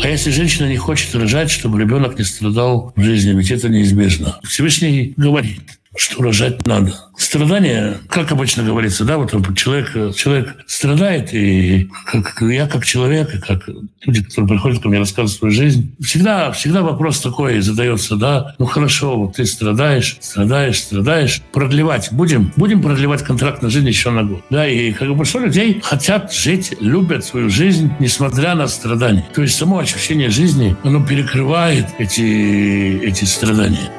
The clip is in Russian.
А если женщина не хочет рожать, чтобы ребенок не страдал в жизни, ведь это неизбежно. Всевышний говорит, что рожать надо. Страдания, как обычно говорится, да, вот человек, человек страдает, и как, я как человек, и как люди, которые приходят ко мне рассказывать свою жизнь, всегда, всегда вопрос такой задается, да, ну хорошо, вот ты страдаешь, страдаешь, страдаешь, продлевать будем? Будем продлевать контракт на жизнь еще на год. Да, и как бы большинство людей хотят жить, любят свою жизнь, несмотря на страдания. То есть само ощущение жизни, оно перекрывает эти, эти страдания.